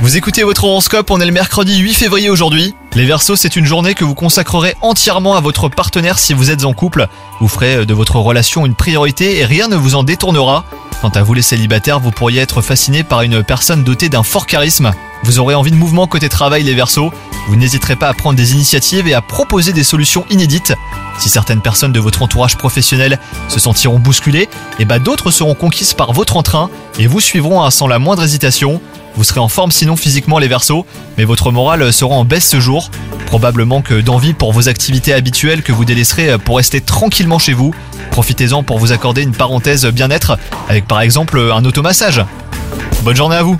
Vous écoutez votre horoscope, on est le mercredi 8 février aujourd'hui. Les Verseaux, c'est une journée que vous consacrerez entièrement à votre partenaire si vous êtes en couple. Vous ferez de votre relation une priorité et rien ne vous en détournera. Quant à vous les célibataires, vous pourriez être fasciné par une personne dotée d'un fort charisme. Vous aurez envie de mouvement côté travail les Verseaux. Vous n'hésiterez pas à prendre des initiatives et à proposer des solutions inédites. Si certaines personnes de votre entourage professionnel se sentiront bousculées, et bah d'autres seront conquises par votre entrain et vous suivront hein, sans la moindre hésitation. Vous serez en forme sinon physiquement les Verseaux, mais votre morale sera en baisse ce jour. Probablement que d'envie pour vos activités habituelles que vous délaisserez pour rester tranquillement chez vous. Profitez-en pour vous accorder une parenthèse bien-être avec par exemple un automassage. Bonne journée à vous